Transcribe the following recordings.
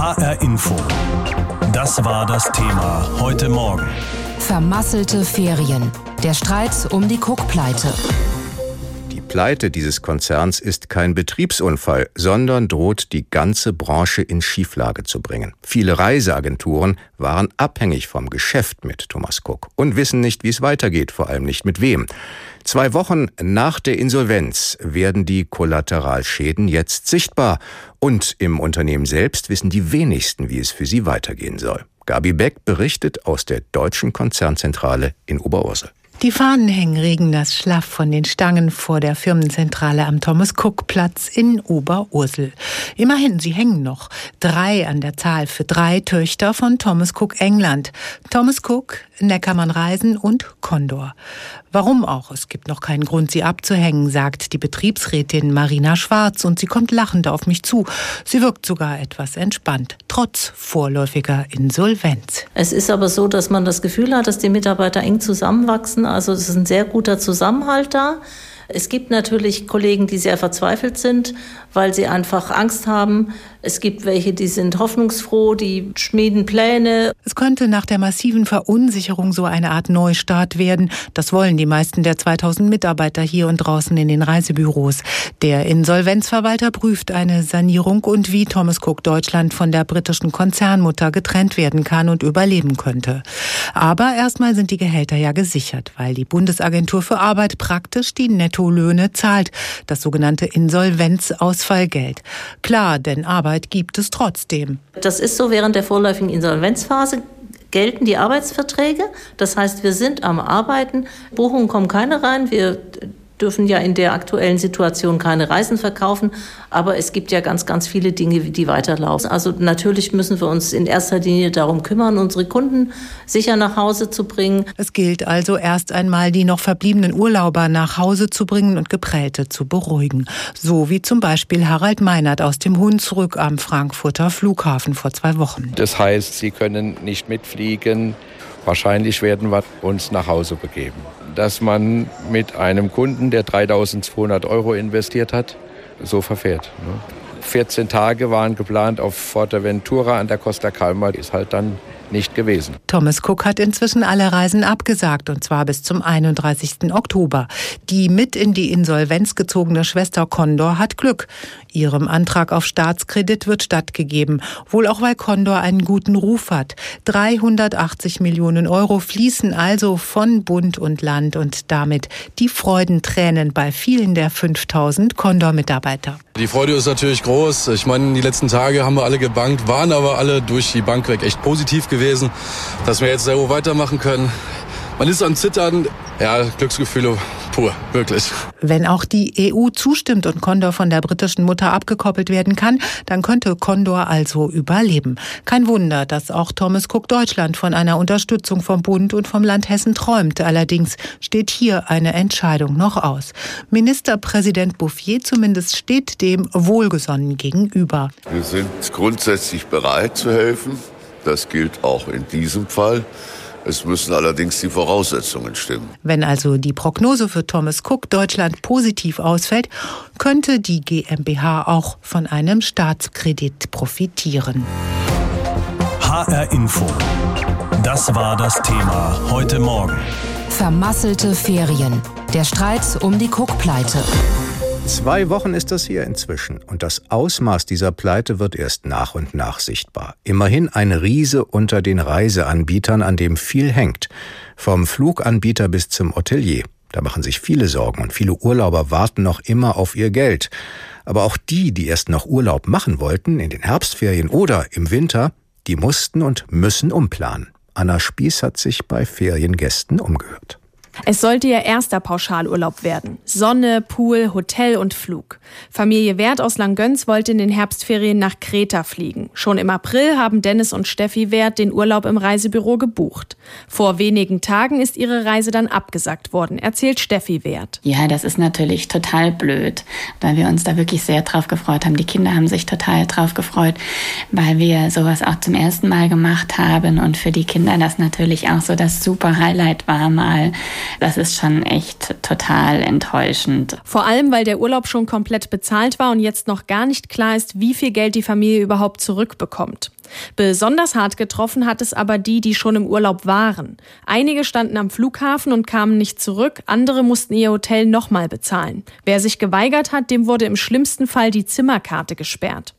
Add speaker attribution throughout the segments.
Speaker 1: HR Info. Das war das Thema heute Morgen.
Speaker 2: Vermasselte Ferien. Der Streit um die Cook-Pleite.
Speaker 3: Pleite dieses Konzerns ist kein Betriebsunfall, sondern droht die ganze Branche in Schieflage zu bringen. Viele Reiseagenturen waren abhängig vom Geschäft mit Thomas Cook und wissen nicht, wie es weitergeht, vor allem nicht mit wem. Zwei Wochen nach der Insolvenz werden die Kollateralschäden jetzt sichtbar und im Unternehmen selbst wissen die wenigsten, wie es für sie weitergehen soll. Gabi Beck berichtet aus der deutschen Konzernzentrale in Oberursel.
Speaker 4: Die Fahnen hängen regennass schlaff von den Stangen vor der Firmenzentrale am Thomas-Cook-Platz in Oberursel. Immerhin, sie hängen noch. Drei an der Zahl für drei Töchter von Thomas Cook England. Thomas Cook, Neckermann Reisen und Condor. Warum auch? Es gibt noch keinen Grund, sie abzuhängen, sagt die Betriebsrätin Marina Schwarz und sie kommt lachend auf mich zu. Sie wirkt sogar etwas entspannt, trotz vorläufiger Insolvenz.
Speaker 5: Es ist aber so, dass man das Gefühl hat, dass die Mitarbeiter eng zusammenwachsen. Also es ist ein sehr guter Zusammenhalt da. Es gibt natürlich Kollegen, die sehr verzweifelt sind, weil sie einfach Angst haben. Es gibt welche, die sind hoffnungsfroh, die schmieden Pläne.
Speaker 4: Es könnte nach der massiven Verunsicherung so eine Art Neustart werden. Das wollen die meisten der 2000 Mitarbeiter hier und draußen in den Reisebüros. Der Insolvenzverwalter prüft eine Sanierung und wie Thomas Cook Deutschland von der britischen Konzernmutter getrennt werden kann und überleben könnte. Aber erstmal sind die Gehälter ja gesichert, weil die Bundesagentur für Arbeit praktisch die Nettolöhne zahlt, das sogenannte Insolvenzausfallgeld. Klar, denn Arbeit gibt es trotzdem.
Speaker 5: Das ist so während der vorläufigen Insolvenzphase gelten die Arbeitsverträge. Das heißt, wir sind am Arbeiten. Buchungen kommen keine rein. Wir dürfen ja in der aktuellen Situation keine Reisen verkaufen, aber es gibt ja ganz, ganz viele Dinge, die weiterlaufen. Also natürlich müssen wir uns in erster Linie darum kümmern, unsere Kunden sicher nach Hause zu bringen.
Speaker 4: Es gilt also erst einmal, die noch verbliebenen Urlauber nach Hause zu bringen und Geprellte zu beruhigen. So wie zum Beispiel Harald Meinert aus dem Hunsrück am Frankfurter Flughafen vor zwei Wochen.
Speaker 6: Das heißt, sie können nicht mitfliegen. Wahrscheinlich werden wir uns nach Hause begeben dass man mit einem Kunden, der 3200 Euro investiert hat, so verfährt. 14 Tage waren geplant auf Forteventura an der Costa Calma, ist halt dann nicht gewesen.
Speaker 4: Thomas Cook hat inzwischen alle Reisen abgesagt und zwar bis zum 31. Oktober. Die mit in die Insolvenz gezogene Schwester Condor hat Glück. Ihrem Antrag auf Staatskredit wird stattgegeben, wohl auch weil Condor einen guten Ruf hat. 380 Millionen Euro fließen also von Bund und Land und damit die Freudentränen bei vielen der 5000 Condor-Mitarbeiter.
Speaker 7: Die Freude ist natürlich groß. Ich meine, die letzten Tage haben wir alle gebankt, waren aber alle durch die Bank weg echt positiv gewesen, dass wir jetzt so weitermachen können. Man ist am Zittern, ja, Glücksgefühle pur, wirklich.
Speaker 4: Wenn auch die EU zustimmt und Condor von der britischen Mutter abgekoppelt werden kann, dann könnte Condor also überleben. Kein Wunder, dass auch Thomas Cook Deutschland von einer Unterstützung vom Bund und vom Land Hessen träumt. Allerdings steht hier eine Entscheidung noch aus. Ministerpräsident Bouffier zumindest steht dem wohlgesonnen gegenüber.
Speaker 8: Wir sind grundsätzlich bereit zu helfen. Das gilt auch in diesem Fall. Es müssen allerdings die Voraussetzungen stimmen.
Speaker 4: Wenn also die Prognose für Thomas Cook Deutschland positiv ausfällt, könnte die GmbH auch von einem Staatskredit profitieren.
Speaker 1: HR Info. Das war das Thema heute Morgen.
Speaker 2: Vermasselte Ferien. Der Streit um die Cook-Pleite.
Speaker 3: Zwei Wochen ist das hier inzwischen und das Ausmaß dieser Pleite wird erst nach und nach sichtbar. Immerhin ein Riese unter den Reiseanbietern, an dem viel hängt. Vom Fluganbieter bis zum Hotelier. Da machen sich viele Sorgen und viele Urlauber warten noch immer auf ihr Geld. Aber auch die, die erst noch Urlaub machen wollten, in den Herbstferien oder im Winter, die mussten und müssen umplanen. Anna Spieß hat sich bei Feriengästen umgehört.
Speaker 9: Es sollte ihr erster Pauschalurlaub werden. Sonne, Pool, Hotel und Flug. Familie Wert aus Langgöns wollte in den Herbstferien nach Kreta fliegen. Schon im April haben Dennis und Steffi Wert den Urlaub im Reisebüro gebucht. Vor wenigen Tagen ist ihre Reise dann abgesagt worden, erzählt Steffi Wert.
Speaker 10: Ja, das ist natürlich total blöd, weil wir uns da wirklich sehr drauf gefreut haben. Die Kinder haben sich total drauf gefreut, weil wir sowas auch zum ersten Mal gemacht haben und für die Kinder das natürlich auch so das super Highlight war, mal Das ist schon echt total enttäuschend.
Speaker 9: Vor allem, weil der Urlaub schon komplett bezahlt war und jetzt noch gar nicht klar ist, wie viel Geld die Familie überhaupt zurückbekommt. Besonders hart getroffen hat es aber die, die schon im Urlaub waren. Einige standen am Flughafen und kamen nicht zurück, andere mussten ihr Hotel nochmal bezahlen. Wer sich geweigert hat, dem wurde im schlimmsten Fall die Zimmerkarte gesperrt.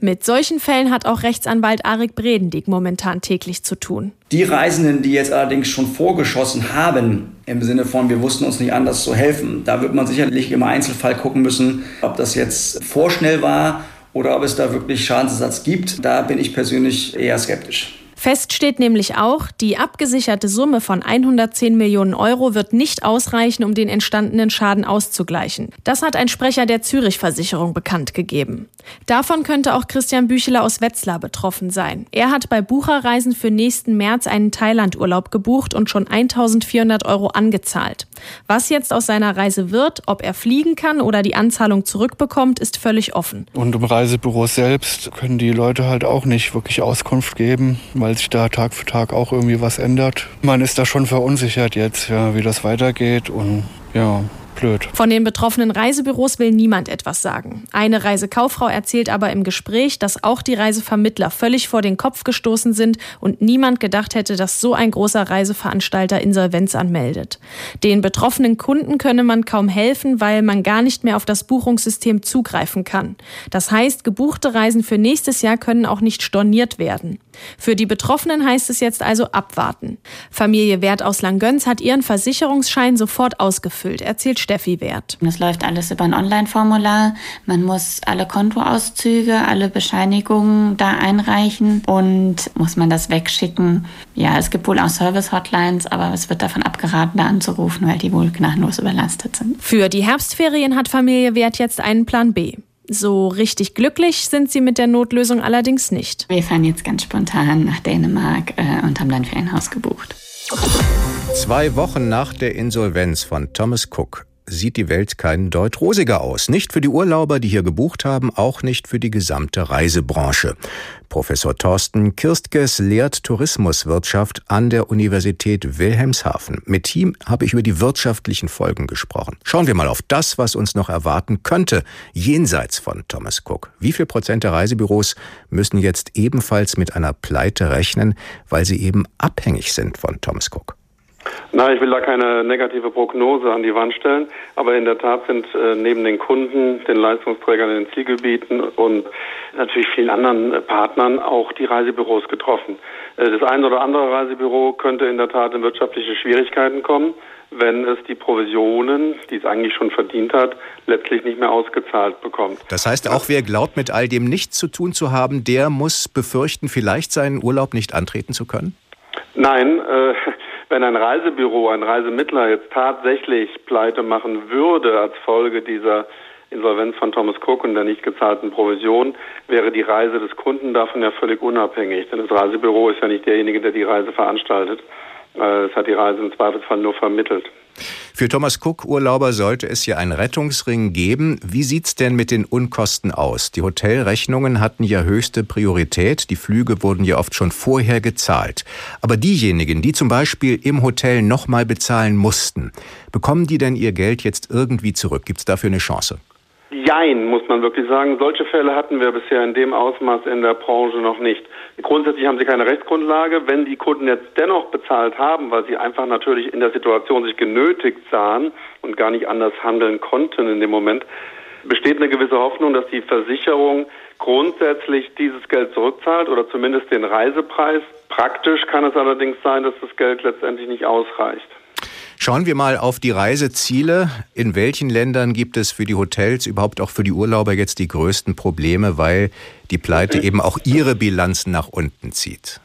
Speaker 9: Mit solchen Fällen hat auch Rechtsanwalt Arik Bredendig momentan täglich zu tun.
Speaker 11: Die Reisenden, die jetzt allerdings schon vorgeschossen haben, im Sinne von, wir wussten uns nicht anders zu helfen, da wird man sicherlich im Einzelfall gucken müssen, ob das jetzt vorschnell war oder ob es da wirklich Schadensersatz gibt. Da bin ich persönlich eher skeptisch.
Speaker 9: Fest steht nämlich auch, die abgesicherte Summe von 110 Millionen Euro wird nicht ausreichen, um den entstandenen Schaden auszugleichen. Das hat ein Sprecher der Zürich-Versicherung bekannt gegeben. Davon könnte auch Christian Bücheler aus Wetzlar betroffen sein. Er hat bei Bucherreisen für nächsten März einen Thailandurlaub gebucht und schon 1400 Euro angezahlt. Was jetzt aus seiner Reise wird, ob er fliegen kann oder die Anzahlung zurückbekommt, ist völlig offen.
Speaker 12: Und im Reisebüro selbst können die Leute halt auch nicht wirklich Auskunft geben, weil sich da Tag für Tag auch irgendwie was ändert. Man ist da schon verunsichert jetzt, ja, wie das weitergeht und ja, blöd.
Speaker 9: Von den betroffenen Reisebüros will niemand etwas sagen. Eine Reisekauffrau erzählt aber im Gespräch, dass auch die Reisevermittler völlig vor den Kopf gestoßen sind und niemand gedacht hätte, dass so ein großer Reiseveranstalter Insolvenz anmeldet. Den betroffenen Kunden könne man kaum helfen, weil man gar nicht mehr auf das Buchungssystem zugreifen kann. Das heißt, gebuchte Reisen für nächstes Jahr können auch nicht storniert werden. Für die Betroffenen heißt es jetzt also abwarten. Familie Wert aus Langgöns hat ihren Versicherungsschein sofort ausgefüllt, erzählt Steffi Wert.
Speaker 10: Es läuft alles über ein Online-Formular. Man muss alle Kontoauszüge, alle Bescheinigungen da einreichen und muss man das wegschicken. Ja, es gibt wohl auch Service-Hotlines, aber es wird davon abgeraten, da anzurufen, weil die wohl gnadenlos überlastet sind.
Speaker 9: Für die Herbstferien hat Familie Wert jetzt einen Plan B. So richtig glücklich sind sie mit der Notlösung allerdings nicht.
Speaker 10: Wir fahren jetzt ganz spontan nach Dänemark äh, und haben dann für ein Haus gebucht.
Speaker 3: Zwei Wochen nach der Insolvenz von Thomas Cook sieht die Welt keinen Deut rosiger aus. Nicht für die Urlauber, die hier gebucht haben, auch nicht für die gesamte Reisebranche. Professor Thorsten Kirstges lehrt Tourismuswirtschaft an der Universität Wilhelmshaven. Mit ihm habe ich über die wirtschaftlichen Folgen gesprochen. Schauen wir mal auf das, was uns noch erwarten könnte, jenseits von Thomas Cook. Wie viel Prozent der Reisebüros müssen jetzt ebenfalls mit einer Pleite rechnen, weil sie eben abhängig sind von Thomas Cook?
Speaker 13: Na, ich will da keine negative Prognose an die Wand stellen, aber in der Tat sind äh, neben den Kunden, den Leistungsträgern in den Zielgebieten und natürlich vielen anderen äh, Partnern auch die Reisebüros getroffen. Äh, das eine oder andere Reisebüro könnte in der Tat in wirtschaftliche Schwierigkeiten kommen, wenn es die Provisionen, die es eigentlich schon verdient hat, letztlich nicht mehr ausgezahlt bekommt.
Speaker 3: Das heißt, auch wer glaubt, mit all dem nichts zu tun zu haben, der muss befürchten, vielleicht seinen Urlaub nicht antreten zu können?
Speaker 13: Nein, äh, wenn ein Reisebüro, ein Reisemittler jetzt tatsächlich pleite machen würde als Folge dieser Insolvenz von Thomas Cook und der nicht gezahlten Provision, wäre die Reise des Kunden davon ja völlig unabhängig. Denn das Reisebüro ist ja nicht derjenige, der die Reise veranstaltet. Äh, es hat die Reise im Zweifelsfall nur vermittelt.
Speaker 3: Für Thomas Cook-Urlauber sollte es ja einen Rettungsring geben. Wie sieht's denn mit den Unkosten aus? Die Hotelrechnungen hatten ja höchste Priorität. Die Flüge wurden ja oft schon vorher gezahlt. Aber diejenigen, die zum Beispiel im Hotel nochmal bezahlen mussten, bekommen die denn ihr Geld jetzt irgendwie zurück? Gibt's dafür eine Chance?
Speaker 13: Jein, muss man wirklich sagen. Solche Fälle hatten wir bisher in dem Ausmaß in der Branche noch nicht. Grundsätzlich haben sie keine Rechtsgrundlage. Wenn die Kunden jetzt dennoch bezahlt haben, weil sie einfach natürlich in der Situation sich genötigt sahen und gar nicht anders handeln konnten in dem Moment, besteht eine gewisse Hoffnung, dass die Versicherung grundsätzlich dieses Geld zurückzahlt oder zumindest den Reisepreis. Praktisch kann es allerdings sein, dass das Geld letztendlich nicht ausreicht.
Speaker 3: Schauen wir mal auf die Reiseziele. In welchen Ländern gibt es für die Hotels, überhaupt auch für die Urlauber jetzt die größten Probleme, weil die Pleite eben auch ihre Bilanzen nach unten zieht?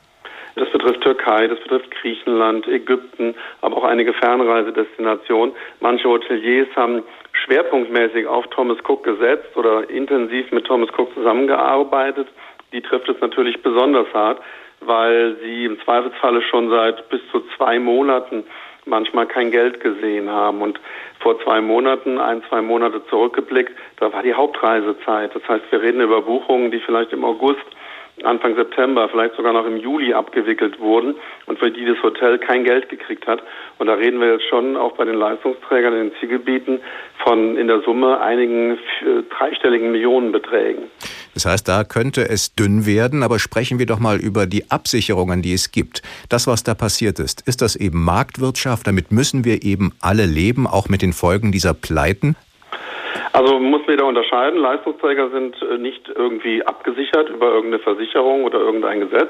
Speaker 13: Das betrifft Türkei, das betrifft Griechenland, Ägypten, aber auch einige Fernreisedestinationen. Manche Hoteliers haben schwerpunktmäßig auf Thomas Cook gesetzt oder intensiv mit Thomas Cook zusammengearbeitet. Die trifft es natürlich besonders hart, weil sie im Zweifelsfalle schon seit bis zu zwei Monaten manchmal kein Geld gesehen haben. Und vor zwei Monaten, ein, zwei Monate zurückgeblickt, da war die Hauptreisezeit. Das heißt, wir reden über Buchungen, die vielleicht im August Anfang September, vielleicht sogar noch im Juli abgewickelt wurden und für die das Hotel kein Geld gekriegt hat. Und da reden wir jetzt schon auch bei den Leistungsträgern in den Zielgebieten von in der Summe einigen dreistelligen Millionenbeträgen.
Speaker 3: Das heißt, da könnte es dünn werden, aber sprechen wir doch mal über die Absicherungen, die es gibt. Das, was da passiert ist, ist das eben Marktwirtschaft? Damit müssen wir eben alle leben, auch mit den Folgen dieser Pleiten?
Speaker 13: Also muss man da unterscheiden. Leistungsträger sind äh, nicht irgendwie abgesichert über irgendeine Versicherung oder irgendein Gesetz.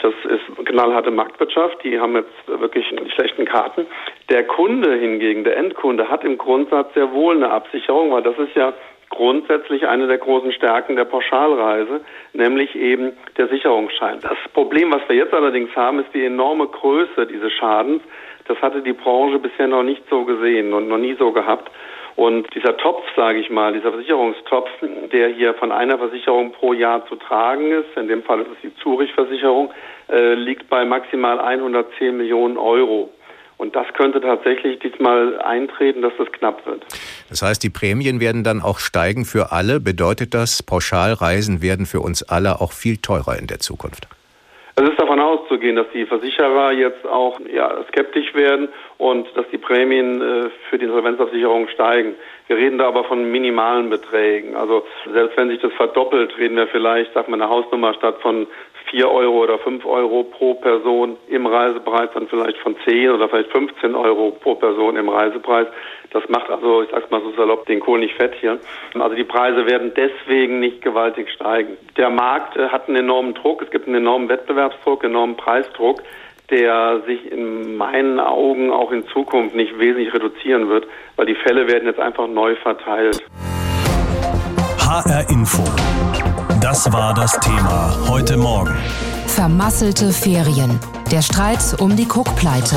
Speaker 13: Das ist knallharte Marktwirtschaft. Die haben jetzt wirklich schlechten Karten. Der Kunde hingegen, der Endkunde, hat im Grundsatz sehr wohl eine Absicherung, weil das ist ja grundsätzlich eine der großen Stärken der Pauschalreise, nämlich eben der Sicherungsschein. Das Problem, was wir jetzt allerdings haben, ist die enorme Größe dieses Schadens. Das hatte die Branche bisher noch nicht so gesehen und noch nie so gehabt. Und dieser Topf, sage ich mal, dieser Versicherungstopf, der hier von einer Versicherung pro Jahr zu tragen ist, in dem Fall ist es die Zurich-Versicherung, äh, liegt bei maximal 110 Millionen Euro. Und das könnte tatsächlich diesmal eintreten, dass das knapp wird.
Speaker 3: Das heißt, die Prämien werden dann auch steigen für alle. Bedeutet das, Pauschalreisen werden für uns alle auch viel teurer in der Zukunft?
Speaker 13: Es ist davon auszugehen, dass die Versicherer jetzt auch ja, skeptisch werden und dass die Prämien äh, für die Insolvenzabsicherung steigen. Wir reden da aber von minimalen Beträgen. Also selbst wenn sich das verdoppelt, reden wir vielleicht, sag mal, eine Hausnummer statt von 4 Euro oder 5 Euro pro Person im Reisepreis, dann vielleicht von 10 oder vielleicht 15 Euro pro Person im Reisepreis. Das macht also, ich sag's mal so salopp, den Kohl nicht fett hier. Also die Preise werden deswegen nicht gewaltig steigen. Der Markt äh, hat einen enormen Druck, es gibt einen enormen Wettbewerbsdruck, enormen Preisdruck, der sich in meinen Augen auch in Zukunft nicht wesentlich reduzieren wird, weil die Fälle werden jetzt einfach neu verteilt.
Speaker 1: HR Info. Das war das Thema heute Morgen.
Speaker 2: Vermasselte Ferien. Der Streit um die Cook-Pleite.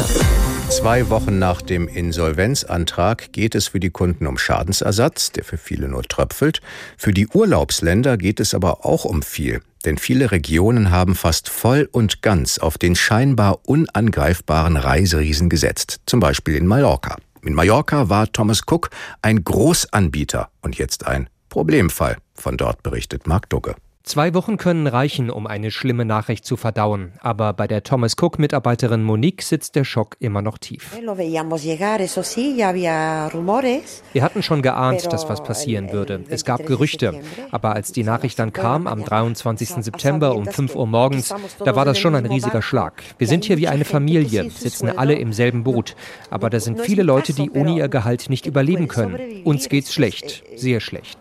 Speaker 3: Zwei Wochen nach dem Insolvenzantrag geht es für die Kunden um Schadensersatz, der für viele nur tröpfelt. Für die Urlaubsländer geht es aber auch um viel. Denn viele Regionen haben fast voll und ganz auf den scheinbar unangreifbaren Reiseriesen gesetzt. Zum Beispiel in Mallorca. In Mallorca war Thomas Cook ein Großanbieter und jetzt ein Problemfall. Von dort berichtet Mark Dugge.
Speaker 14: Zwei Wochen können reichen, um eine schlimme Nachricht zu verdauen. Aber bei der Thomas Cook-Mitarbeiterin Monique sitzt der Schock immer noch tief. Wir hatten schon geahnt, dass was passieren würde. Es gab Gerüchte. Aber als die Nachricht dann kam, am 23. September um 5 Uhr morgens, da war das schon ein riesiger Schlag. Wir sind hier wie eine Familie, sitzen alle im selben Boot. Aber da sind viele Leute, die ohne ihr Gehalt nicht überleben können. Uns geht's schlecht, sehr schlecht.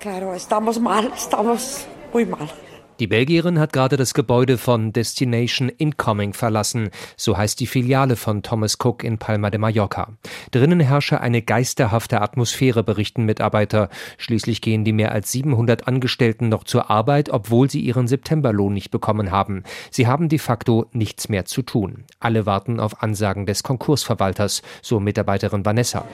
Speaker 14: Die Belgierin hat gerade das Gebäude von Destination Incoming verlassen, so heißt die Filiale von Thomas Cook in Palma de Mallorca. Drinnen herrsche eine geisterhafte Atmosphäre, berichten Mitarbeiter. Schließlich gehen die mehr als 700 Angestellten noch zur Arbeit, obwohl sie ihren Septemberlohn nicht bekommen haben. Sie haben de facto nichts mehr zu tun. Alle warten auf Ansagen des Konkursverwalters, so Mitarbeiterin Vanessa.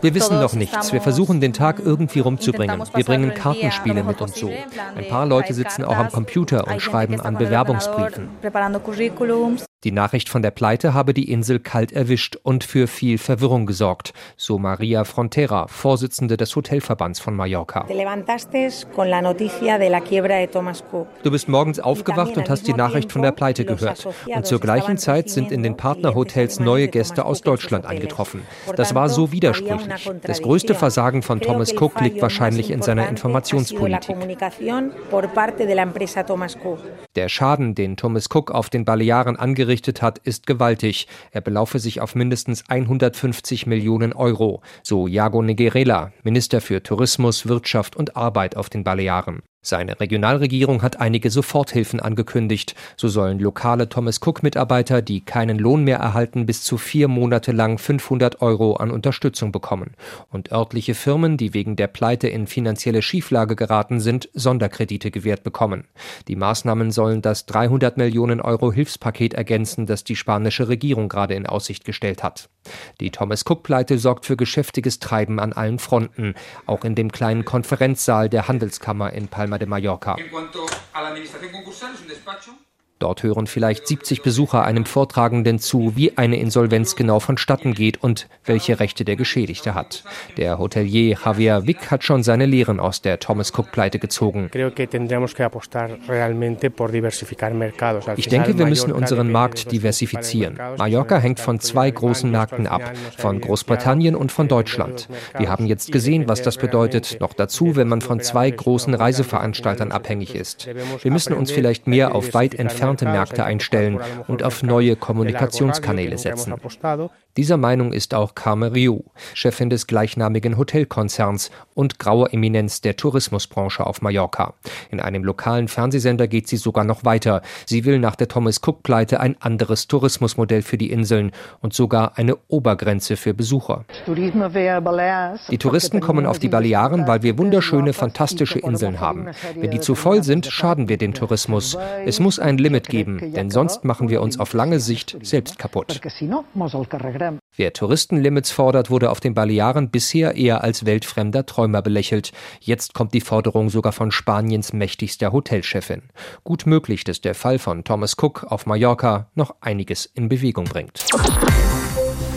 Speaker 14: Wir wissen noch nichts. Wir versuchen den Tag irgendwie rumzubringen. Wir bringen Kartenspiele mit und so. Ein paar paar Leute sitzen auch am Computer und schreiben an Bewerbungsbriefen. Die Nachricht von der Pleite habe die Insel kalt erwischt und für viel Verwirrung gesorgt, so Maria Frontera, Vorsitzende des Hotelverbands von Mallorca. Du bist morgens aufgewacht und hast die Nachricht von der Pleite gehört. Und zur gleichen Zeit sind in den Partnerhotels neue Gäste aus Deutschland eingetroffen. Das war so widersprüchlich. Das größte Versagen von Thomas Cook liegt wahrscheinlich in seiner Informationspolitik. Der Schaden, den Thomas Cook auf den Balearen angerichtet hat, ist gewaltig. Er belaufe sich auf mindestens 150 Millionen Euro, so Jago Negerela, Minister für Tourismus, Wirtschaft und Arbeit auf den Balearen. Seine Regionalregierung hat einige Soforthilfen angekündigt. So sollen lokale Thomas Cook-Mitarbeiter, die keinen Lohn mehr erhalten, bis zu vier Monate lang 500 Euro an Unterstützung bekommen. Und örtliche Firmen, die wegen der Pleite in finanzielle Schieflage geraten sind, Sonderkredite gewährt bekommen. Die Maßnahmen sollen das 300 Millionen Euro Hilfspaket ergänzen, das die spanische Regierung gerade in Aussicht gestellt hat. Die Thomas Cook-Pleite sorgt für geschäftiges Treiben an allen Fronten, auch in dem kleinen Konferenzsaal der Handelskammer in Palma de Mallorca. En cuanto a la administración concursal, es un despacho Dort hören vielleicht 70 Besucher einem Vortragenden zu, wie eine Insolvenz genau vonstatten geht und welche Rechte der Geschädigte hat. Der Hotelier Javier Wick hat schon seine Lehren aus der Thomas Cook-Pleite gezogen. Ich denke, wir müssen unseren Markt diversifizieren. Mallorca hängt von zwei großen Märkten ab, von Großbritannien und von Deutschland. Wir haben jetzt gesehen, was das bedeutet. Noch dazu, wenn man von zwei großen Reiseveranstaltern abhängig ist. Wir müssen uns vielleicht mehr auf weit entfernte Märkte einstellen und auf neue Kommunikationskanäle setzen. Dieser Meinung ist auch Carme Riou, Chefin des gleichnamigen Hotelkonzerns und graue Eminenz der Tourismusbranche auf Mallorca. In einem lokalen Fernsehsender geht sie sogar noch weiter. Sie will nach der Thomas Cook-Pleite ein anderes Tourismusmodell für die Inseln und sogar eine Obergrenze für Besucher. Die Touristen kommen auf die Balearen, weil wir wunderschöne, fantastische Inseln haben. Wenn die zu voll sind, schaden wir dem Tourismus. Es muss ein Limit geben, denn sonst machen wir uns auf lange Sicht selbst kaputt. Wer Touristenlimits fordert, wurde auf den Balearen bisher eher als weltfremder Träumer belächelt. Jetzt kommt die Forderung sogar von Spaniens mächtigster Hotelchefin. Gut möglich, dass der Fall von Thomas Cook auf Mallorca noch einiges in Bewegung bringt.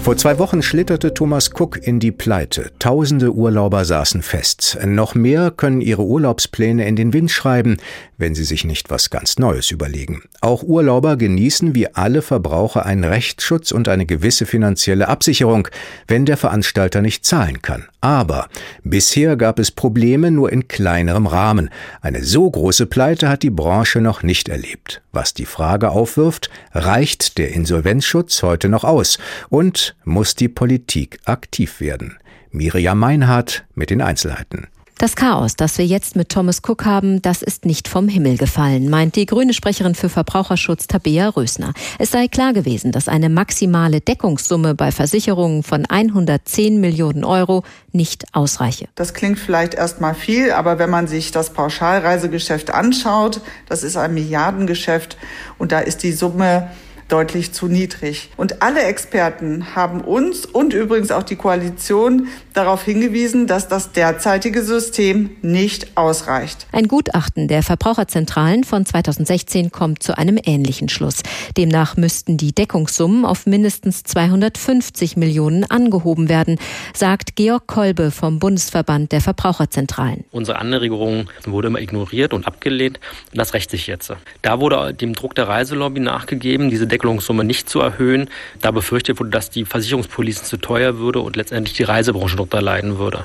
Speaker 3: Vor zwei Wochen schlitterte Thomas Cook in die Pleite. Tausende Urlauber saßen fest. Noch mehr können ihre Urlaubspläne in den Wind schreiben, wenn sie sich nicht was ganz Neues überlegen. Auch Urlauber genießen wie alle Verbraucher einen Rechtsschutz und eine gewisse finanzielle Absicherung, wenn der Veranstalter nicht zahlen kann. Aber bisher gab es Probleme nur in kleinerem Rahmen. Eine so große Pleite hat die Branche noch nicht erlebt. Was die Frage aufwirft, reicht der Insolvenzschutz heute noch aus? Und muss die Politik aktiv werden. Miriam Meinhardt mit den Einzelheiten.
Speaker 2: Das Chaos, das wir jetzt mit Thomas Cook haben, das ist nicht vom Himmel gefallen, meint die grüne Sprecherin für Verbraucherschutz Tabea Rösner. Es sei klar gewesen, dass eine maximale Deckungssumme bei Versicherungen von 110 Millionen Euro nicht ausreiche.
Speaker 15: Das klingt vielleicht erstmal viel, aber wenn man sich das Pauschalreisegeschäft anschaut, das ist ein Milliardengeschäft und da ist die Summe deutlich zu niedrig. Und alle Experten haben uns und übrigens auch die Koalition darauf hingewiesen, dass das derzeitige System nicht ausreicht.
Speaker 2: Ein Gutachten der Verbraucherzentralen von 2016 kommt zu einem ähnlichen Schluss. Demnach müssten die Deckungssummen auf mindestens 250 Millionen angehoben werden, sagt Georg Kolbe vom Bundesverband der Verbraucherzentralen.
Speaker 16: Unsere Anregung wurde immer ignoriert und abgelehnt. Das rächt sich jetzt. Da wurde dem Druck der Reiselobby nachgegeben, diese Deckelungssumme nicht zu erhöhen, da befürchtet wurde, dass die Versicherungspolicen zu teuer würde und letztendlich die Reisebranche darunter leiden würde.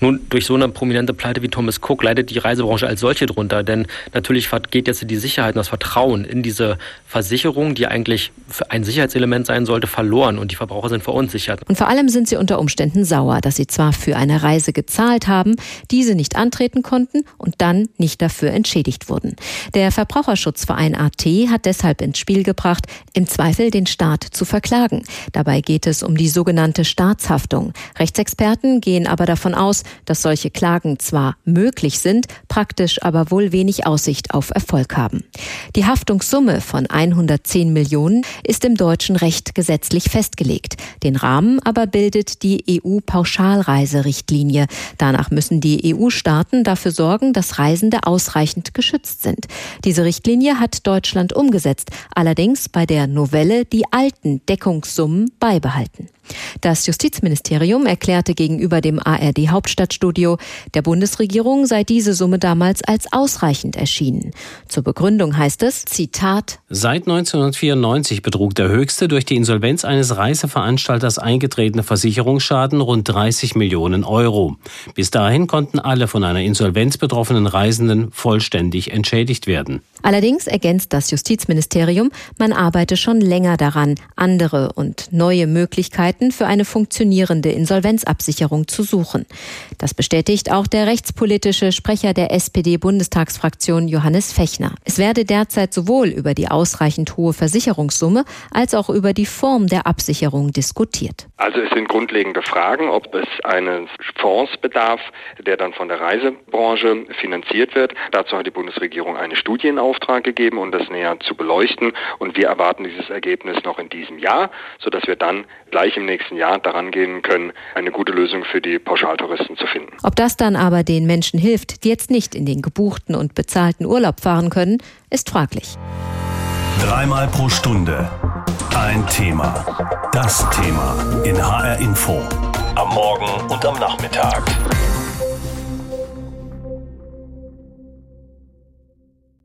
Speaker 16: Nun, durch so eine prominente Pleite wie Thomas Cook leidet die Reisebranche als solche drunter, denn natürlich geht jetzt die Sicherheit und das Vertrauen in diese Versicherung, die eigentlich ein Sicherheitselement sein sollte, verloren und die Verbraucher sind verunsichert.
Speaker 2: Und vor allem sind sie unter Umständen sauer, dass sie zwar für eine Reise gezahlt haben, diese nicht antreten konnten und dann nicht dafür entschädigt wurden. Der Verbraucherschutzverein AT hat deshalb ins Spiel gebracht, im Zweifel den Staat zu verklagen. Dabei geht es um die sogenannte Staatshaftung. Rechtsexperten gehen aber davon aus, dass solche Klagen zwar möglich sind, praktisch aber wohl wenig Aussicht auf Erfolg haben. Die Haftungssumme von 110 Millionen ist im deutschen Recht gesetzlich festgelegt. Den Rahmen aber bildet die EU-Pauschalreiserichtlinie. Danach müssen die EU-Staaten dafür sorgen, dass Reisende ausreichend geschützt sind. Diese Richtlinie hat Deutschland umgesetzt, allerdings bei der Novelle die alten Deckungssummen beibehalten. Das Justizministerium erklärte gegenüber dem ARD Hauptstadtstudio, der Bundesregierung sei diese Summe damals als ausreichend erschienen. Zur Begründung heißt es, Zitat,
Speaker 17: Seit 1994 betrug der höchste durch die Insolvenz eines Reiseveranstalters eingetretene Versicherungsschaden rund 30 Millionen Euro. Bis dahin konnten alle von einer Insolvenz betroffenen Reisenden vollständig entschädigt werden.
Speaker 2: Allerdings ergänzt das Justizministerium, man arbeite schon länger daran, andere und neue Möglichkeiten für eine funktionierende Insolvenzabsicherung zu suchen. Das bestätigt auch der rechtspolitische Sprecher der SPD-Bundestagsfraktion Johannes Fechner. Es werde derzeit sowohl über die ausreichend hohe Versicherungssumme als auch über die Form der Absicherung diskutiert.
Speaker 18: Also es sind grundlegende Fragen, ob es einen Fonds bedarf, der dann von der Reisebranche finanziert wird. Dazu hat die Bundesregierung eine Studie Auftrag gegeben, um das näher zu beleuchten. Und wir erwarten dieses Ergebnis noch in diesem Jahr, sodass wir dann gleich im nächsten Jahr daran gehen können, eine gute Lösung für die Pauschaltouristen zu finden.
Speaker 2: Ob das dann aber den Menschen hilft, die jetzt nicht in den gebuchten und bezahlten Urlaub fahren können, ist fraglich.
Speaker 1: Dreimal pro Stunde ein Thema. Das Thema in HR Info. Am Morgen und am Nachmittag.